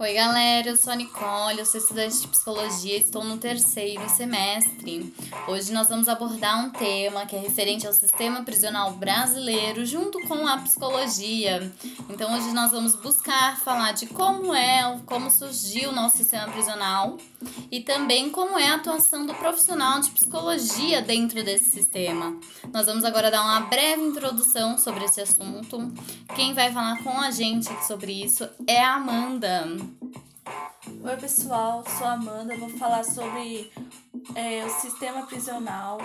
Oi, galera, eu sou a Nicole, eu sou estudante de psicologia e estou no terceiro semestre. Hoje nós vamos abordar um tema que é referente ao sistema prisional brasileiro junto com a psicologia. Então, hoje nós vamos buscar falar de como é, como surgiu o nosso sistema prisional e também como é a atuação do profissional de psicologia dentro desse sistema. Nós vamos agora dar uma breve introdução sobre esse assunto. Quem vai falar com a gente sobre isso é a Amanda. Oi, pessoal, sou a Amanda. Vou falar sobre é, o sistema prisional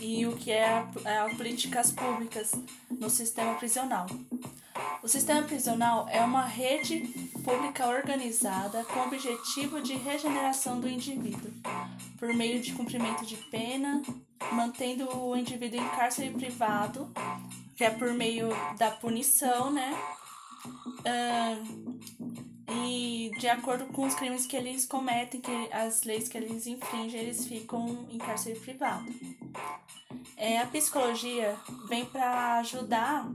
e o que é, é políticas públicas no sistema prisional. O sistema prisional é uma rede pública organizada com o objetivo de regeneração do indivíduo, por meio de cumprimento de pena, mantendo o indivíduo em cárcere privado, que é por meio da punição, né? Uh, e de acordo com os crimes que eles cometem, que as leis que eles infringem, eles ficam em cárcere privado. É, a psicologia vem para ajudar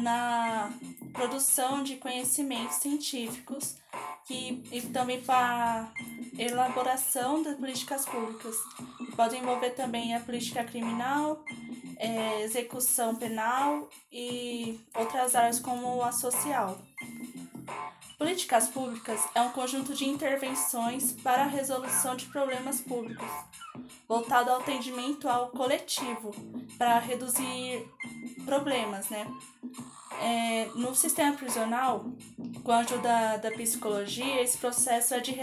na produção de conhecimentos científicos que, e também para elaboração das políticas públicas. Pode envolver também a política criminal, é, execução penal e outras áreas como a social. Políticas públicas é um conjunto de intervenções para a resolução de problemas públicos, voltado ao atendimento ao coletivo, para reduzir problemas, né? É, no sistema prisional, com a ajuda da psicologia, esse processo é de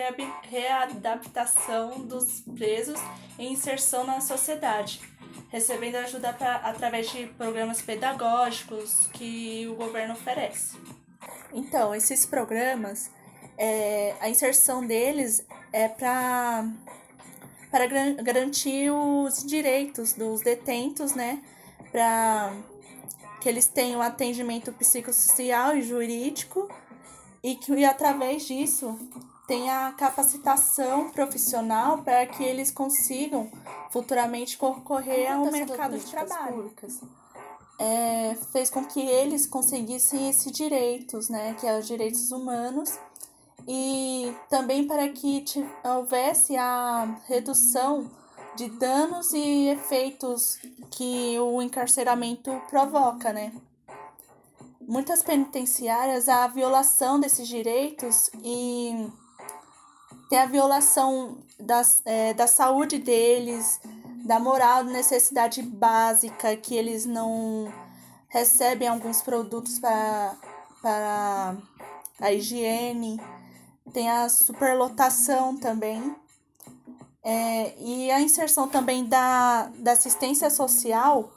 readaptação dos presos e inserção na sociedade, recebendo ajuda pra, através de programas pedagógicos que o governo oferece. Então, esses programas, é, a inserção deles é para para garantir os direitos dos detentos, né? Para que eles tenham atendimento psicossocial e jurídico e que e através disso tenha capacitação profissional para que eles consigam futuramente concorrer ao mercado de trabalho. Públicas é, fez com que eles conseguissem esses direitos, né, que é os direitos humanos, e também para que houvesse a redução de danos e efeitos que o encarceramento provoca, né? Muitas penitenciárias a violação desses direitos e tem a violação das, é, da saúde deles, da moral, necessidade básica, que eles não recebem alguns produtos para, para a higiene. Tem a superlotação também. É, e a inserção também da, da assistência social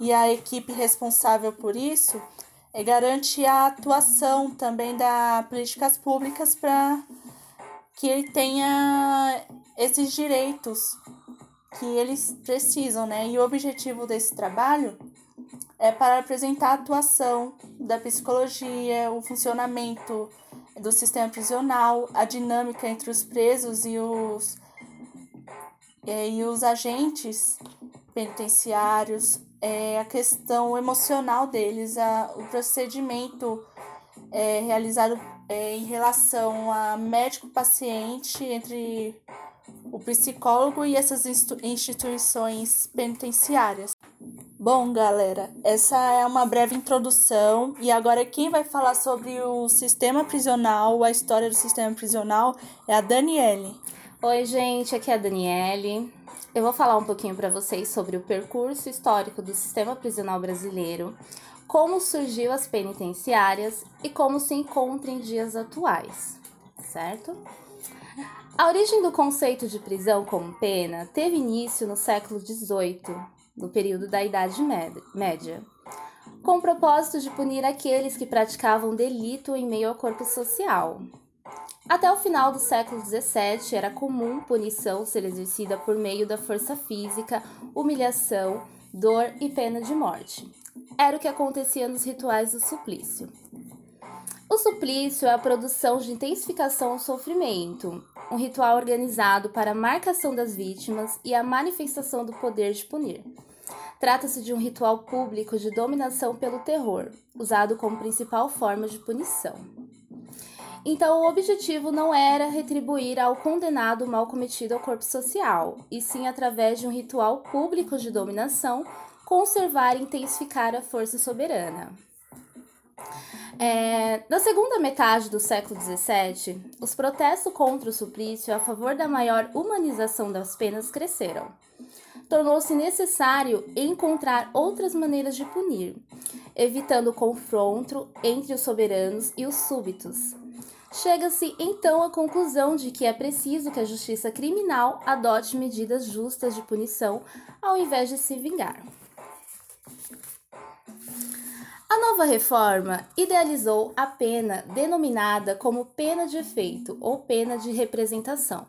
e a equipe responsável por isso é, garante a atuação também das políticas públicas para que ele tenha esses direitos que eles precisam, né? E o objetivo desse trabalho é para apresentar a atuação da psicologia, o funcionamento do sistema prisional, a dinâmica entre os presos e os, é, e os agentes penitenciários, é, a questão emocional deles, a, o procedimento é, realizado é, em relação a médico-paciente entre o psicólogo e essas instituições penitenciárias. Bom, galera, essa é uma breve introdução e agora quem vai falar sobre o sistema prisional, a história do sistema prisional, é a Daniele. Oi, gente, aqui é a Daniele. Eu vou falar um pouquinho para vocês sobre o percurso histórico do sistema prisional brasileiro, como surgiu as penitenciárias e como se encontra em dias atuais, certo? A origem do conceito de prisão como pena teve início no século XVIII, no período da Idade Média, com o propósito de punir aqueles que praticavam delito em meio ao corpo social. Até o final do século XVII, era comum punição ser exercida por meio da força física, humilhação, dor e pena de morte. Era o que acontecia nos rituais do suplício. O suplício é a produção de intensificação ao sofrimento, um ritual organizado para a marcação das vítimas e a manifestação do poder de punir. Trata-se de um ritual público de dominação pelo terror, usado como principal forma de punição. Então, o objetivo não era retribuir ao condenado o mal cometido ao corpo social, e sim, através de um ritual público de dominação, conservar e intensificar a força soberana. É, na segunda metade do século XVII, os protestos contra o suplício a favor da maior humanização das penas cresceram. Tornou-se necessário encontrar outras maneiras de punir, evitando o confronto entre os soberanos e os súbitos. Chega-se então à conclusão de que é preciso que a justiça criminal adote medidas justas de punição ao invés de se vingar. A nova reforma idealizou a pena denominada como pena de efeito ou pena de representação,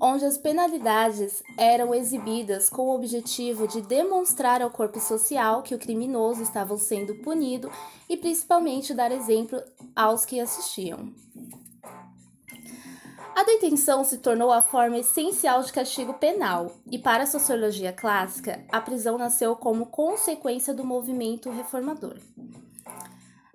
onde as penalidades eram exibidas com o objetivo de demonstrar ao corpo social que o criminoso estava sendo punido e principalmente dar exemplo aos que assistiam. A detenção se tornou a forma essencial de castigo penal, e para a sociologia clássica, a prisão nasceu como consequência do movimento reformador.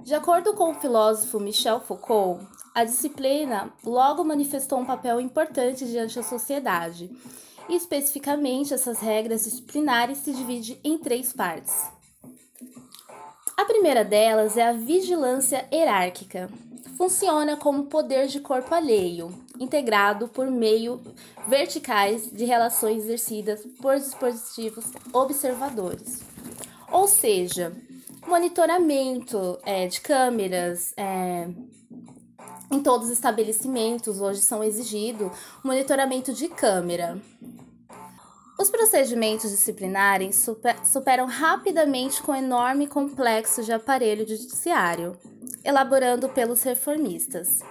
De acordo com o filósofo Michel Foucault, a disciplina logo manifestou um papel importante diante da sociedade, e especificamente essas regras disciplinares se dividem em três partes. A primeira delas é a vigilância hierárquica. Funciona como poder de corpo alheio, integrado por meio verticais de relações exercidas por dispositivos observadores. Ou seja, monitoramento é, de câmeras é, em todos os estabelecimentos hoje são exigido monitoramento de câmera. Os procedimentos disciplinares super, superam rapidamente com enorme complexo de aparelho judiciário, elaborando pelos reformistas.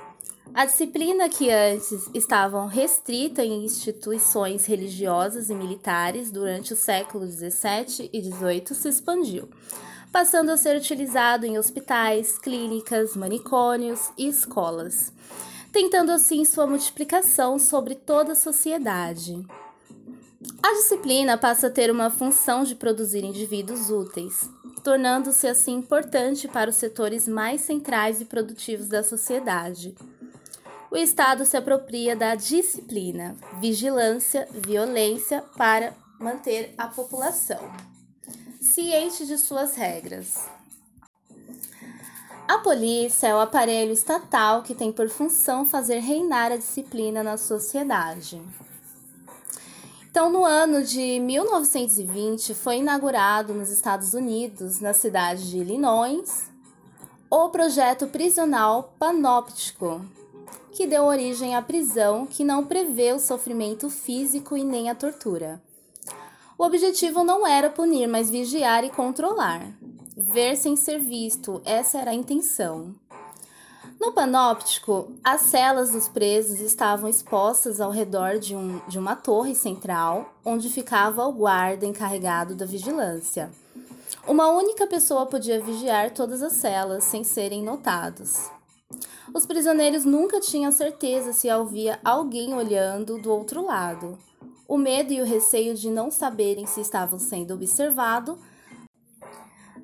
A disciplina que antes estavam restrita em instituições religiosas e militares durante o século XVII e XVIII se expandiu, passando a ser utilizado em hospitais, clínicas, manicômios e escolas, tentando assim sua multiplicação sobre toda a sociedade. A disciplina passa a ter uma função de produzir indivíduos úteis, tornando-se assim importante para os setores mais centrais e produtivos da sociedade o Estado se apropria da disciplina, vigilância, violência para manter a população ciente de suas regras. A polícia é o aparelho estatal que tem por função fazer reinar a disciplina na sociedade. Então, no ano de 1920, foi inaugurado nos Estados Unidos, na cidade de Illinois, o projeto prisional panóptico, que deu origem à prisão que não prevê o sofrimento físico e nem a tortura. O objetivo não era punir, mas vigiar e controlar. Ver sem ser visto, essa era a intenção. No panóptico, as celas dos presos estavam expostas ao redor de, um, de uma torre central, onde ficava o guarda encarregado da vigilância. Uma única pessoa podia vigiar todas as celas sem serem notados. Os prisioneiros nunca tinham certeza se havia alguém olhando do outro lado. O medo e o receio de não saberem se estavam sendo observados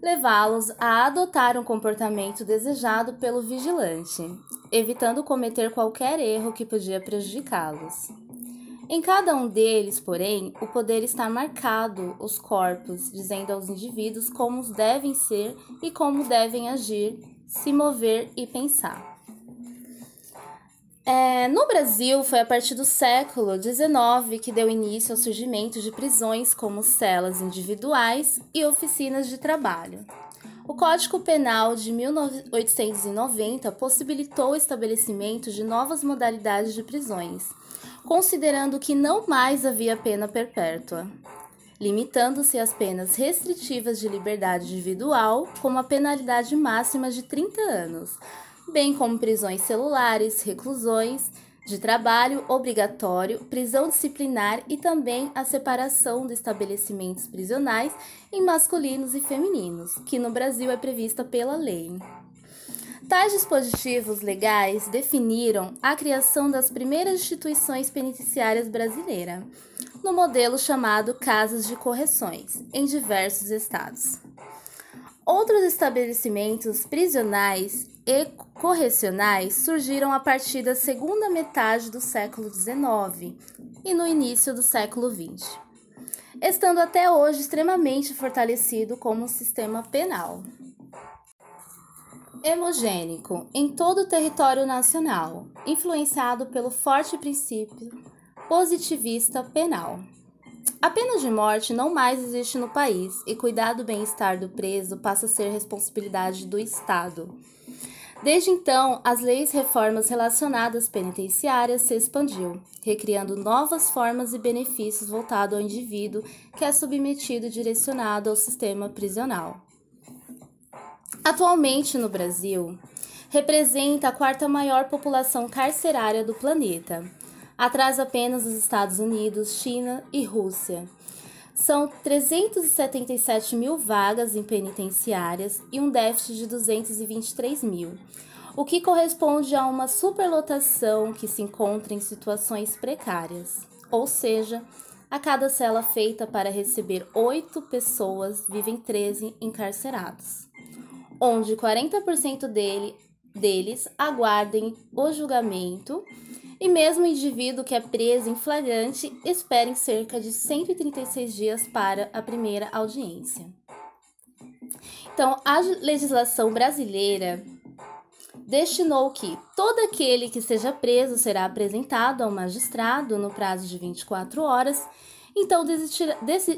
levá-los a adotar um comportamento desejado pelo vigilante, evitando cometer qualquer erro que podia prejudicá-los. Em cada um deles, porém, o poder está marcado os corpos, dizendo aos indivíduos como devem ser e como devem agir, se mover e pensar. É, no Brasil, foi a partir do século XIX que deu início ao surgimento de prisões como celas individuais e oficinas de trabalho. O Código Penal de 1890 possibilitou o estabelecimento de novas modalidades de prisões, considerando que não mais havia pena perpétua, limitando-se às penas restritivas de liberdade individual, como a penalidade máxima de 30 anos, bem como prisões celulares, reclusões de trabalho obrigatório, prisão disciplinar e também a separação de estabelecimentos prisionais em masculinos e femininos, que no Brasil é prevista pela lei. Tais dispositivos legais definiram a criação das primeiras instituições penitenciárias brasileiras, no modelo chamado Casas de Correções, em diversos estados. Outros estabelecimentos prisionais e correcionais surgiram a partir da segunda metade do século XIX e no início do século XX, estando até hoje extremamente fortalecido como sistema penal. Hemogênico em todo o território nacional, influenciado pelo forte princípio positivista penal. A pena de morte não mais existe no país e cuidar do bem-estar do preso passa a ser responsabilidade do Estado. Desde então, as leis reformas relacionadas penitenciárias se expandiu, recriando novas formas e benefícios voltados ao indivíduo que é submetido e direcionado ao sistema prisional. Atualmente no Brasil, representa a quarta maior população carcerária do planeta atrás apenas dos Estados Unidos, China e Rússia. São 377 mil vagas em penitenciárias e um déficit de 223 mil, o que corresponde a uma superlotação que se encontra em situações precárias, ou seja, a cada cela feita para receber oito pessoas vivem 13 encarcerados, onde 40% dele, deles aguardem o julgamento e mesmo o indivíduo que é preso em flagrante espera em cerca de 136 dias para a primeira audiência. Então, a legislação brasileira destinou que todo aquele que seja preso será apresentado ao magistrado no prazo de 24 horas, então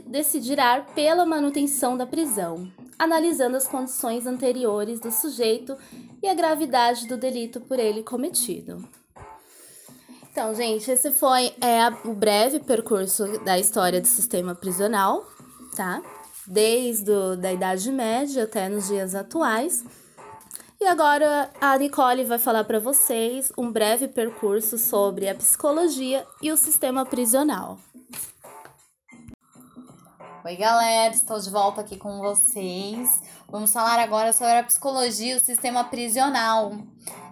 decidirá pela manutenção da prisão, analisando as condições anteriores do sujeito e a gravidade do delito por ele cometido. Então, gente, esse foi é, o breve percurso da história do sistema prisional, tá? Desde a da Idade Média até nos dias atuais. E agora a Nicole vai falar para vocês um breve percurso sobre a psicologia e o sistema prisional. Oi, galera, estou de volta aqui com vocês. Vamos falar agora sobre a psicologia e o sistema prisional.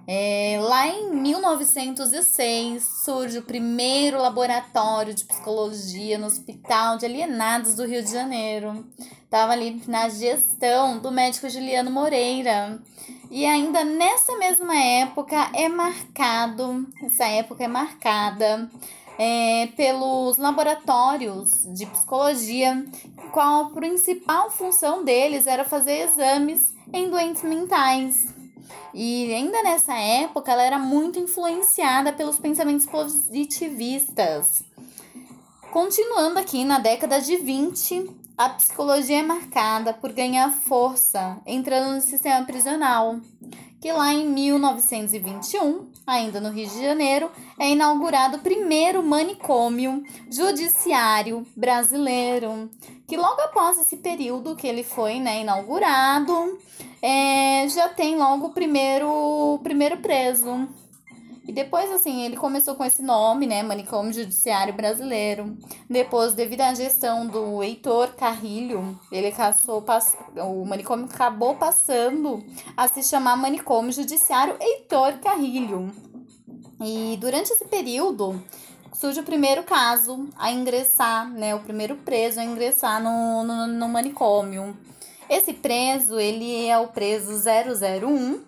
É, lá em 1906 surge o primeiro laboratório de psicologia no Hospital de Alienados do Rio de Janeiro. Estava ali na gestão do médico Juliano Moreira. E ainda nessa mesma época é marcado, essa época é marcada é, pelos laboratórios de psicologia, qual a principal função deles era fazer exames em doentes mentais. E ainda nessa época, ela era muito influenciada pelos pensamentos positivistas. Continuando aqui na década de 20, a psicologia é marcada por ganhar força entrando no sistema prisional, que lá em 1921, ainda no Rio de Janeiro, é inaugurado o primeiro manicômio judiciário brasileiro, que logo após esse período que ele foi né, inaugurado, é, já tem logo o primeiro, o primeiro preso. E depois, assim, ele começou com esse nome, né? Manicômio Judiciário Brasileiro. Depois, devido à gestão do Heitor Carrilho, ele caçou, pass... o manicômio acabou passando a se chamar Manicômio Judiciário Heitor Carrilho. E durante esse período, surge o primeiro caso a ingressar, né? O primeiro preso a ingressar no, no, no manicômio. Esse preso, ele é o preso 001,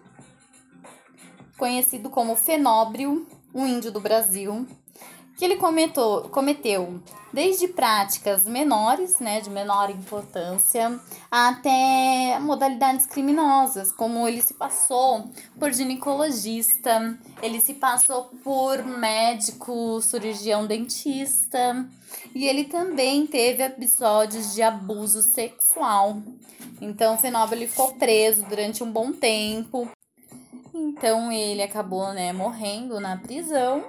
conhecido como Fenóbrio, um índio do Brasil, que ele cometou, cometeu desde práticas menores, né, de menor importância, até modalidades criminosas, como ele se passou por ginecologista, ele se passou por médico, cirurgião dentista, e ele também teve episódios de abuso sexual. Então, o ele ficou preso durante um bom tempo. Então, ele acabou, né, morrendo na prisão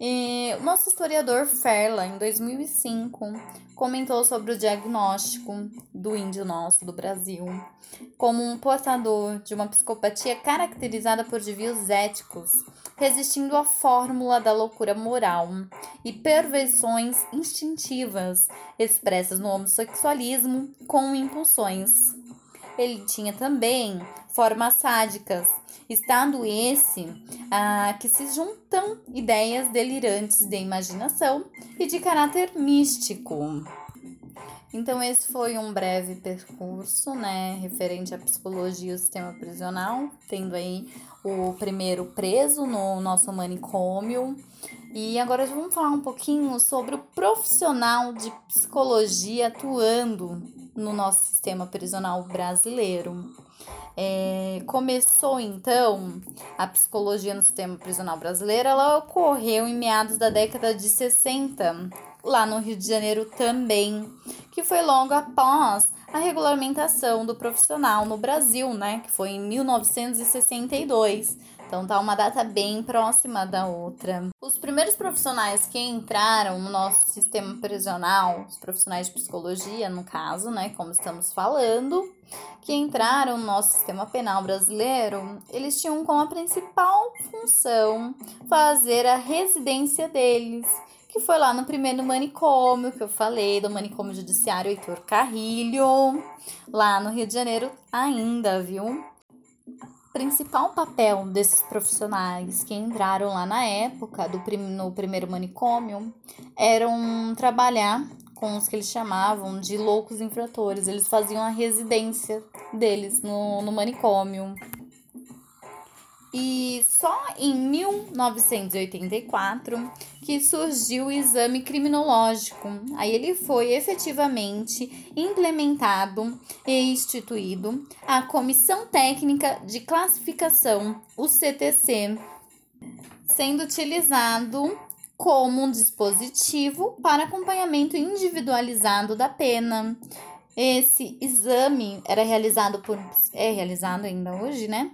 e o nosso historiador Ferla, em 2005, comentou sobre o diagnóstico do índio nosso do Brasil como um portador de uma psicopatia caracterizada por desvios éticos, resistindo à fórmula da loucura moral e perversões instintivas expressas no homossexualismo com impulsões. Ele tinha também formas sádicas, estado esse a que se juntam ideias delirantes de imaginação e de caráter místico. Então, esse foi um breve percurso, né, referente à psicologia e o sistema prisional, tendo aí o primeiro preso no nosso manicômio. E agora vamos falar um pouquinho sobre o profissional de psicologia atuando no nosso sistema prisional brasileiro. É, começou então a psicologia no sistema prisional brasileiro, ela ocorreu em meados da década de 60, lá no Rio de Janeiro também, que foi logo após a regulamentação do profissional no Brasil, né, que foi em 1962. Então tá uma data bem próxima da outra. Os primeiros profissionais que entraram no nosso sistema prisional, os profissionais de psicologia, no caso, né, como estamos falando, que entraram no nosso sistema penal brasileiro, eles tinham como a principal função fazer a residência deles, que foi lá no primeiro manicômio que eu falei, do manicômio judiciário Heitor Carrilho, lá no Rio de Janeiro ainda, viu? Principal papel desses profissionais que entraram lá na época do prim no primeiro manicômio eram trabalhar com os que eles chamavam de loucos infratores. Eles faziam a residência deles no, no manicômio. E só em 1984 que surgiu o exame criminológico. Aí ele foi efetivamente implementado e instituído a Comissão Técnica de Classificação, o CTC, sendo utilizado como um dispositivo para acompanhamento individualizado da pena. Esse exame era realizado por é realizado ainda hoje, né?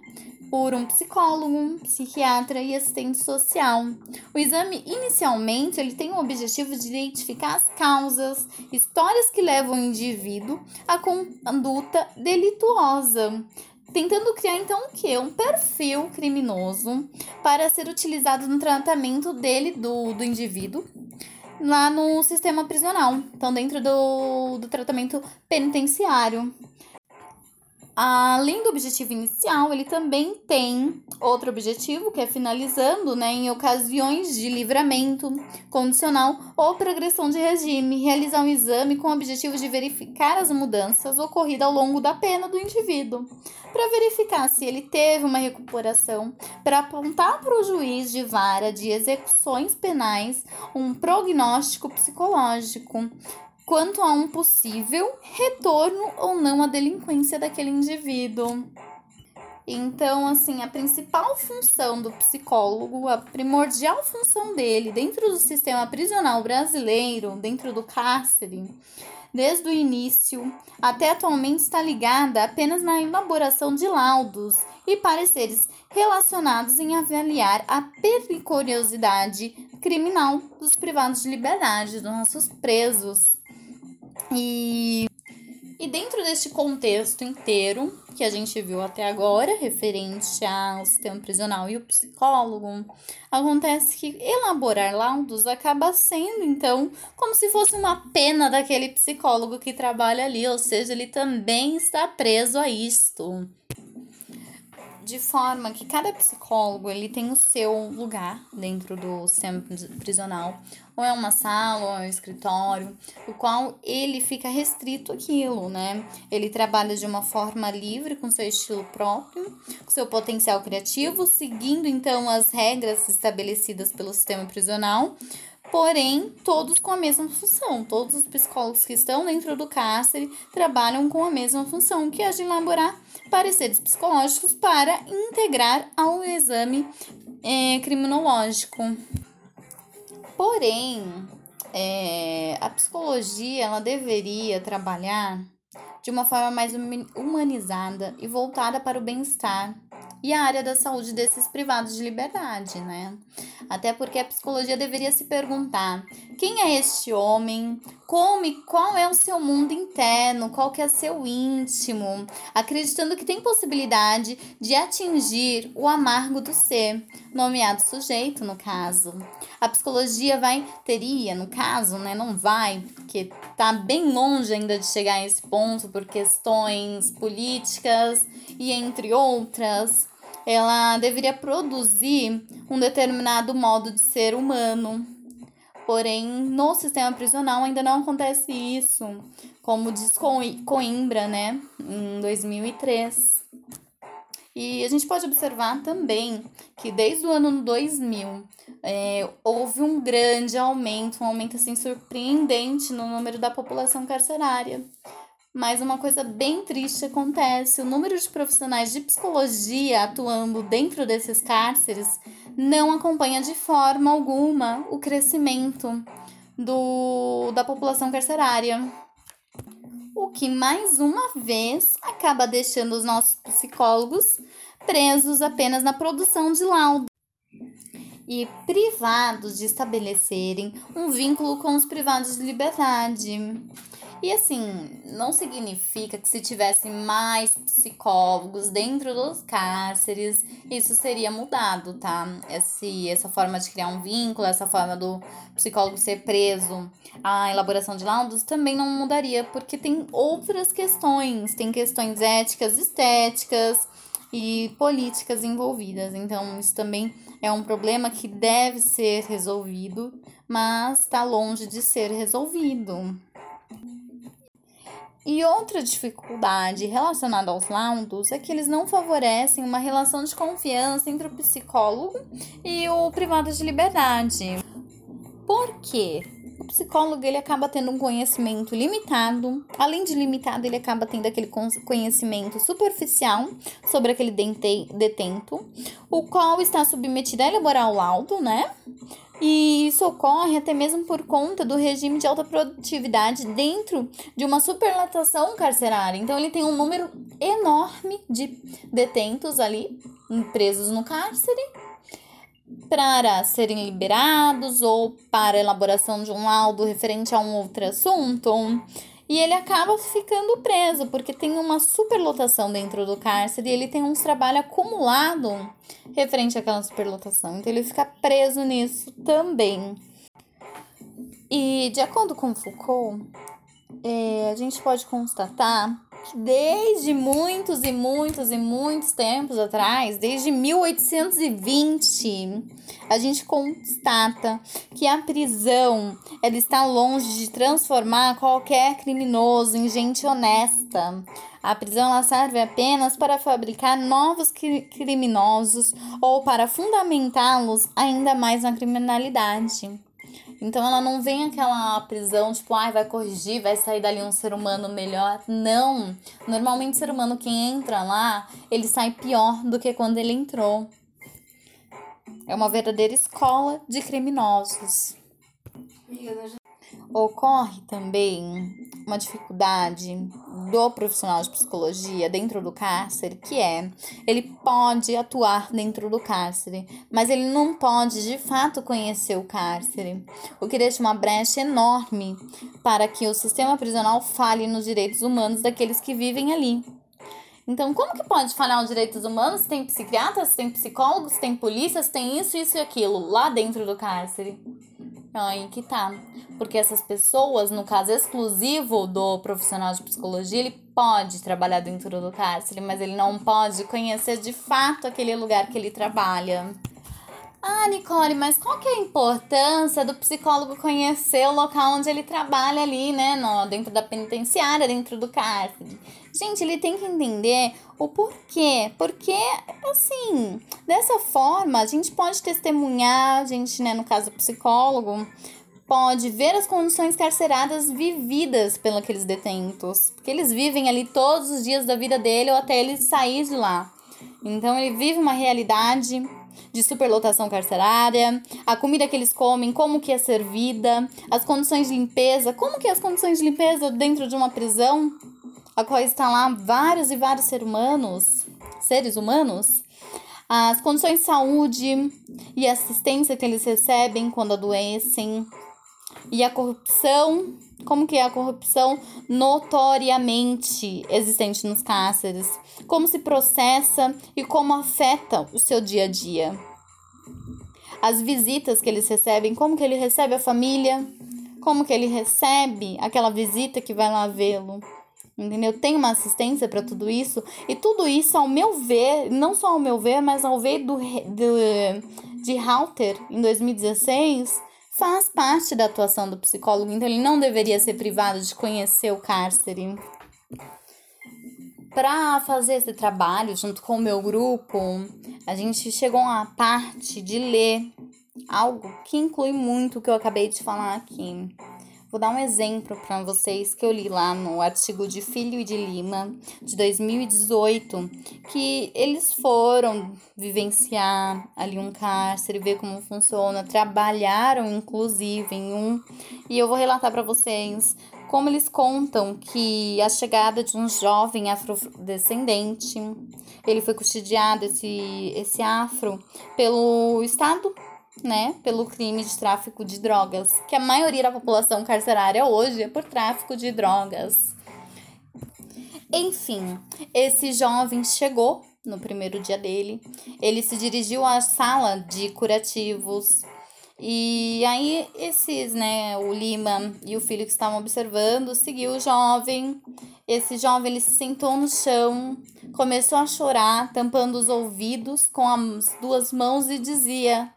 Por um psicólogo, um psiquiatra e assistente social. O exame inicialmente ele tem o objetivo de identificar as causas, histórias que levam o indivíduo à conduta delituosa, tentando criar então o que? Um perfil criminoso para ser utilizado no tratamento dele, do, do indivíduo, lá no sistema prisional, então dentro do, do tratamento penitenciário. Além do objetivo inicial, ele também tem outro objetivo, que é finalizando né, em ocasiões de livramento condicional ou progressão de regime, realizar um exame com o objetivo de verificar as mudanças ocorridas ao longo da pena do indivíduo, para verificar se ele teve uma recuperação, para apontar para o juiz de vara de execuções penais um prognóstico psicológico quanto a um possível retorno ou não à delinquência daquele indivíduo. Então, assim, a principal função do psicólogo, a primordial função dele dentro do sistema prisional brasileiro, dentro do cárcere, desde o início até atualmente está ligada apenas na elaboração de laudos e pareceres relacionados em avaliar a periculosidade criminal dos privados de liberdade, dos nossos presos. E, e dentro deste contexto inteiro que a gente viu até agora, referente ao sistema prisional e o psicólogo, acontece que elaborar laudos acaba sendo, então, como se fosse uma pena daquele psicólogo que trabalha ali, ou seja, ele também está preso a isto de forma que cada psicólogo ele tem o seu lugar dentro do sistema prisional, ou é uma sala, ou é um escritório, o qual ele fica restrito àquilo, né? Ele trabalha de uma forma livre, com seu estilo próprio, com seu potencial criativo, seguindo então as regras estabelecidas pelo sistema prisional, porém todos com a mesma função. Todos os psicólogos que estão dentro do cárcere trabalham com a mesma função, que é de elaborar pareceres psicológicos para integrar ao exame é, criminológico. Porém, é, a psicologia ela deveria trabalhar de uma forma mais humanizada e voltada para o bem-estar e a área da saúde desses privados de liberdade, né? Até porque a psicologia deveria se perguntar: quem é este homem? Como e qual é o seu mundo interno? Qual que é seu íntimo? Acreditando que tem possibilidade de atingir o amargo do ser, nomeado sujeito, no caso. A psicologia vai, teria, no caso, né? Não vai, porque tá bem longe ainda de chegar a esse ponto por questões políticas e entre outras ela deveria produzir um determinado modo de ser humano. Porém, no sistema prisional ainda não acontece isso, como diz Coimbra, né, em 2003. E a gente pode observar também que desde o ano 2000 é, houve um grande aumento, um aumento assim surpreendente no número da população carcerária. Mas uma coisa bem triste acontece: o número de profissionais de psicologia atuando dentro desses cárceres não acompanha de forma alguma o crescimento do, da população carcerária. O que mais uma vez acaba deixando os nossos psicólogos presos apenas na produção de laudo e privados de estabelecerem um vínculo com os privados de liberdade. E assim, não significa que se tivesse mais psicólogos dentro dos cárceres, isso seria mudado, tá? Esse, essa forma de criar um vínculo, essa forma do psicólogo ser preso, a elaboração de laudos também não mudaria, porque tem outras questões, tem questões éticas, estéticas e políticas envolvidas. Então, isso também é um problema que deve ser resolvido, mas está longe de ser resolvido. E outra dificuldade relacionada aos laudos é que eles não favorecem uma relação de confiança entre o psicólogo e o privado de liberdade. Por quê? O psicólogo ele acaba tendo um conhecimento limitado, além de limitado, ele acaba tendo aquele conhecimento superficial sobre aquele detento, o qual está submetido a elaborar o laudo, né? E isso ocorre até mesmo por conta do regime de alta produtividade dentro de uma superlotação carcerária. Então, ele tem um número enorme de detentos ali, presos no cárcere, para serem liberados ou para elaboração de um laudo referente a um outro assunto. E ele acaba ficando preso, porque tem uma superlotação dentro do cárcere e ele tem um trabalho acumulado referente àquela superlotação. Então ele fica preso nisso também. E de acordo com Foucault, é, a gente pode constatar desde muitos e muitos e muitos tempos atrás, desde 1820, a gente constata que a prisão ela está longe de transformar qualquer criminoso em gente honesta. A prisão ela serve apenas para fabricar novos criminosos ou para fundamentá-los ainda mais na criminalidade. Então ela não vem aquela prisão, tipo, ai, ah, vai corrigir, vai sair dali um ser humano melhor. Não. Normalmente o ser humano que entra lá, ele sai pior do que quando ele entrou. É uma verdadeira escola de criminosos. Ocorre também uma dificuldade do profissional de psicologia dentro do cárcere, que é ele pode atuar dentro do cárcere, mas ele não pode de fato conhecer o cárcere, o que deixa uma brecha enorme para que o sistema prisional fale nos direitos humanos daqueles que vivem ali. Então, como que pode falhar os direitos humanos? Tem psiquiatras, tem psicólogos, tem polícias, tem isso, isso e aquilo lá dentro do cárcere. Aí que tá. Porque essas pessoas, no caso exclusivo do profissional de psicologia, ele pode trabalhar dentro do cárcere, mas ele não pode conhecer de fato aquele lugar que ele trabalha. Ah, Nicole, mas qual que é a importância do psicólogo conhecer o local onde ele trabalha ali, né? No, dentro da penitenciária, dentro do cárcere. Gente, ele tem que entender o porquê. Porque, assim, dessa forma, a gente pode testemunhar, a gente, né, no caso, psicólogo, pode ver as condições carceradas vividas pelos aqueles detentos. Porque eles vivem ali todos os dias da vida dele ou até ele sair de lá. Então, ele vive uma realidade de superlotação carcerária, a comida que eles comem, como que é servida, as condições de limpeza, como que é as condições de limpeza dentro de uma prisão, a qual está lá vários e vários seres humanos, seres humanos, as condições de saúde e assistência que eles recebem quando adoecem, e a corrupção, como que é a corrupção notoriamente existente nos cárceres, como se processa e como afeta o seu dia a dia. As visitas que eles recebem, como que ele recebe a família, como que ele recebe aquela visita que vai lá vê-lo. Entendeu? Tem uma assistência para tudo isso. E tudo isso, ao meu ver, não só ao meu ver, mas ao ver do, do, de Halter em 2016, faz parte da atuação do psicólogo, então ele não deveria ser privado de conhecer o cárcere. Para fazer esse trabalho junto com o meu grupo, a gente chegou a parte de ler algo que inclui muito o que eu acabei de falar aqui. Vou dar um exemplo para vocês que eu li lá no artigo de Filho e de Lima, de 2018, que eles foram vivenciar ali um cárcere, ver como funciona, trabalharam inclusive em um, e eu vou relatar para vocês como eles contam que a chegada de um jovem afrodescendente, ele foi custodiado esse esse afro pelo Estado né, pelo crime de tráfico de drogas, que a maioria da população carcerária hoje é por tráfico de drogas. Enfim, esse jovem chegou no primeiro dia dele, ele se dirigiu à sala de curativos e aí esses, né, o Lima e o filho que estavam observando, seguiu o jovem. Esse jovem ele se sentou no chão, começou a chorar, tampando os ouvidos com as duas mãos e dizia: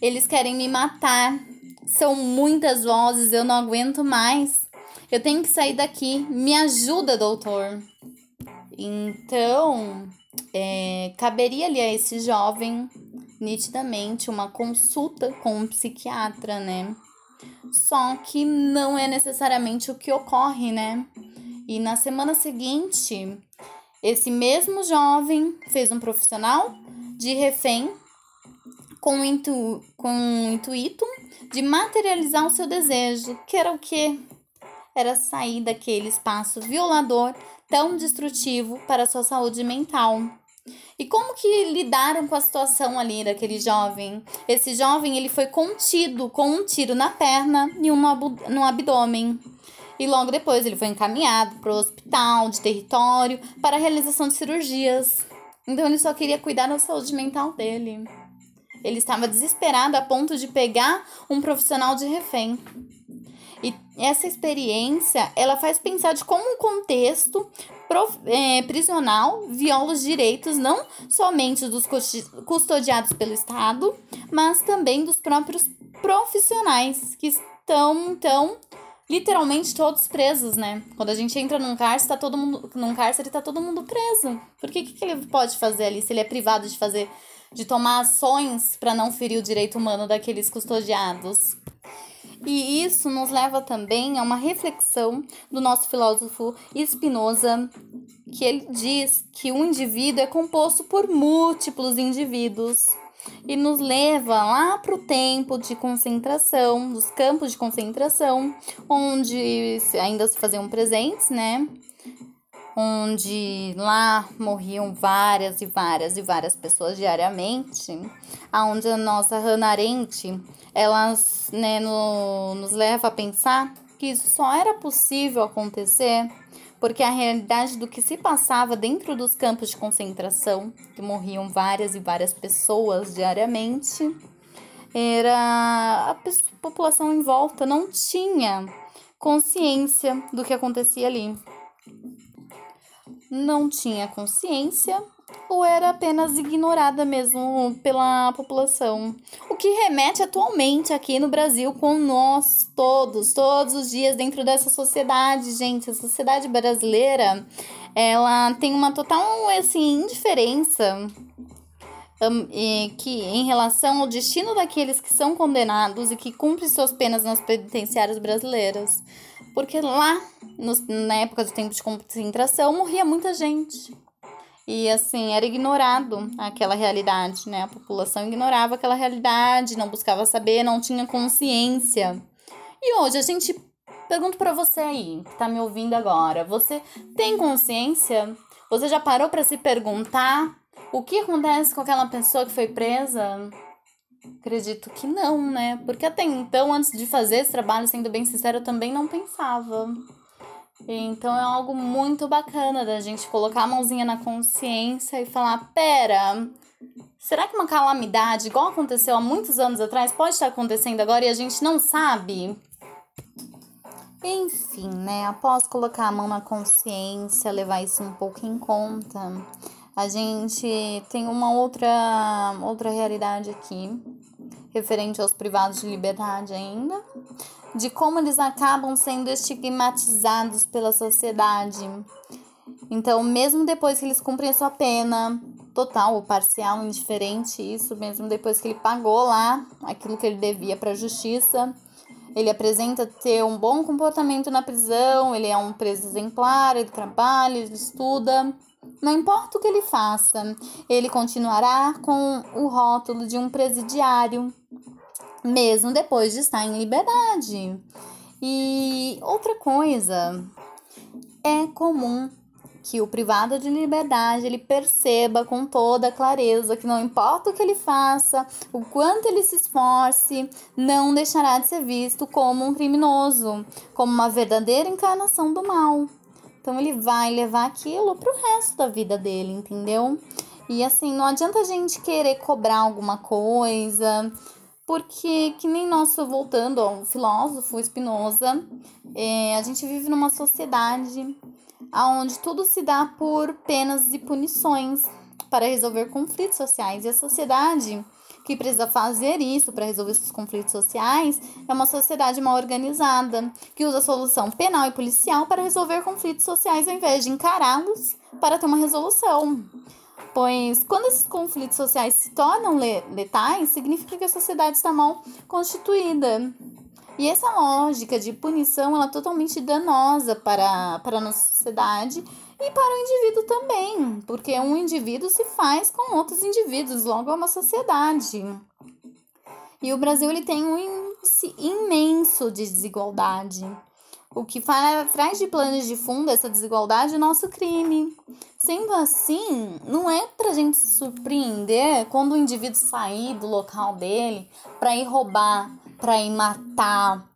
"Eles querem me matar. São muitas vozes, eu não aguento mais. Eu tenho que sair daqui. Me ajuda, doutor." Então, é, caberia ali a esse jovem nitidamente uma consulta com um psiquiatra, né? Só que não é necessariamente o que ocorre, né? E na semana seguinte, esse mesmo jovem fez um profissional de refém com o, intu com o intuito de materializar o seu desejo, que era o quê? Era sair daquele espaço violador tão destrutivo para a sua saúde mental. E como que lidaram com a situação ali daquele jovem? Esse jovem ele foi contido com um tiro na perna e um no, abdômen. E logo depois ele foi encaminhado para o hospital de território para a realização de cirurgias. Então ele só queria cuidar da saúde mental dele. Ele estava desesperado a ponto de pegar um profissional de refém. E essa experiência, ela faz pensar de como um contexto é, prisional viola os direitos não somente dos custodiados pelo Estado, mas também dos próprios profissionais que estão, então, literalmente todos presos, né? Quando a gente entra num cárcere, tá todo mundo, num cárcere tá todo mundo preso. Por que, que ele pode fazer ali se ele é privado de fazer, de tomar ações para não ferir o direito humano daqueles custodiados? E isso nos leva também a uma reflexão do nosso filósofo Spinoza, que ele diz que o indivíduo é composto por múltiplos indivíduos e nos leva lá para o tempo de concentração, dos campos de concentração, onde ainda se faziam presentes, né? Onde lá morriam várias e várias e várias pessoas diariamente, aonde a nossa Hannah Arendt né, no, nos leva a pensar que isso só era possível acontecer porque a realidade do que se passava dentro dos campos de concentração, que morriam várias e várias pessoas diariamente, era a população em volta não tinha consciência do que acontecia ali. Não tinha consciência ou era apenas ignorada mesmo pela população. O que remete atualmente aqui no Brasil com nós todos, todos os dias dentro dessa sociedade, gente. A sociedade brasileira, ela tem uma total assim indiferença um, que em relação ao destino daqueles que são condenados e que cumprem suas penas nas penitenciárias brasileiras. Porque lá, no, na época do tempo de concentração, morria muita gente. E assim, era ignorado aquela realidade, né? A população ignorava aquela realidade, não buscava saber, não tinha consciência. E hoje a gente pergunta para você aí, que tá me ouvindo agora, você tem consciência? Você já parou para se perguntar o que acontece com aquela pessoa que foi presa? Acredito que não, né? Porque até então, antes de fazer esse trabalho, sendo bem sincero, eu também não pensava. Então é algo muito bacana da gente colocar a mãozinha na consciência e falar: pera, será que uma calamidade, igual aconteceu há muitos anos atrás, pode estar acontecendo agora e a gente não sabe? Enfim, né? Após colocar a mão na consciência, levar isso um pouco em conta, a gente tem uma outra, outra realidade aqui referente aos privados de liberdade ainda, de como eles acabam sendo estigmatizados pela sociedade. Então, mesmo depois que eles cumprem a sua pena, total ou parcial, indiferente, isso mesmo depois que ele pagou lá aquilo que ele devia para a justiça, ele apresenta ter um bom comportamento na prisão, ele é um preso exemplar, ele trabalha, ele estuda. Não importa o que ele faça, ele continuará com o rótulo de um presidiário, mesmo depois de estar em liberdade. E outra coisa, é comum que o privado de liberdade ele perceba com toda clareza que não importa o que ele faça, o quanto ele se esforce, não deixará de ser visto como um criminoso, como uma verdadeira encarnação do mal. Então ele vai levar aquilo pro resto da vida dele, entendeu? E assim, não adianta a gente querer cobrar alguma coisa, porque que nem nós voltando ao filósofo Spinoza, é, a gente vive numa sociedade onde tudo se dá por penas e punições para resolver conflitos sociais. E a sociedade que precisa fazer isso para resolver esses conflitos sociais é uma sociedade mal organizada, que usa a solução penal e policial para resolver conflitos sociais ao invés de encará-los para ter uma resolução. Pois quando esses conflitos sociais se tornam letais, significa que a sociedade está mal constituída. E essa lógica de punição ela é totalmente danosa para, para a nossa sociedade e para o indivíduo também, porque um indivíduo se faz com outros indivíduos, logo é uma sociedade. E o Brasil ele tem um índice imenso de desigualdade. O que traz de planos de fundo essa desigualdade é o nosso crime. Sendo assim, não é para a gente se surpreender quando o indivíduo sair do local dele para ir roubar, para ir matar,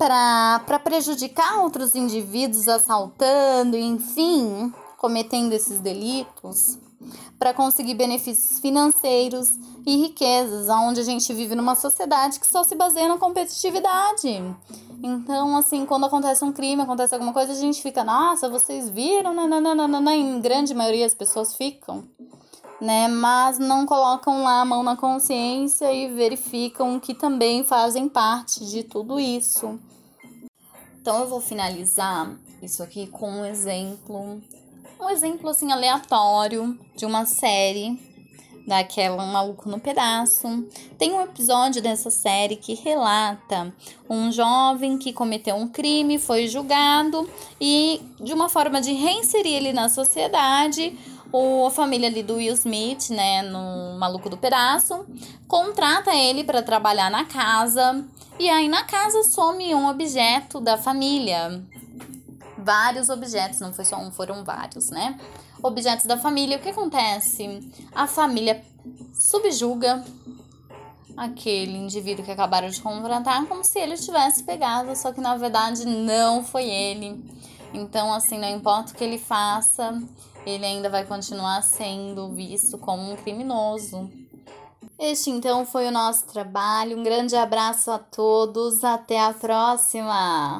para prejudicar outros indivíduos assaltando, enfim, cometendo esses delitos, para conseguir benefícios financeiros e riquezas, onde a gente vive numa sociedade que só se baseia na competitividade. Então, assim, quando acontece um crime, acontece alguma coisa, a gente fica, nossa, vocês viram? Em grande maioria as pessoas ficam né? Mas não colocam lá a mão na consciência e verificam que também fazem parte de tudo isso. Então eu vou finalizar isso aqui com um exemplo, um exemplo assim aleatório de uma série daquela um Maluco no Pedaço. Tem um episódio dessa série que relata um jovem que cometeu um crime, foi julgado e de uma forma de reinserir ele na sociedade, o, a família ali do Will Smith, né, no Maluco do Pedaço, contrata ele para trabalhar na casa. E aí na casa some um objeto da família. Vários objetos, não foi só um, foram vários, né? Objetos da família. O que acontece? A família subjuga aquele indivíduo que acabaram de contratar como se ele tivesse pegado, só que na verdade não foi ele. Então, assim, não importa o que ele faça, ele ainda vai continuar sendo visto como um criminoso. Este então foi o nosso trabalho. Um grande abraço a todos. Até a próxima!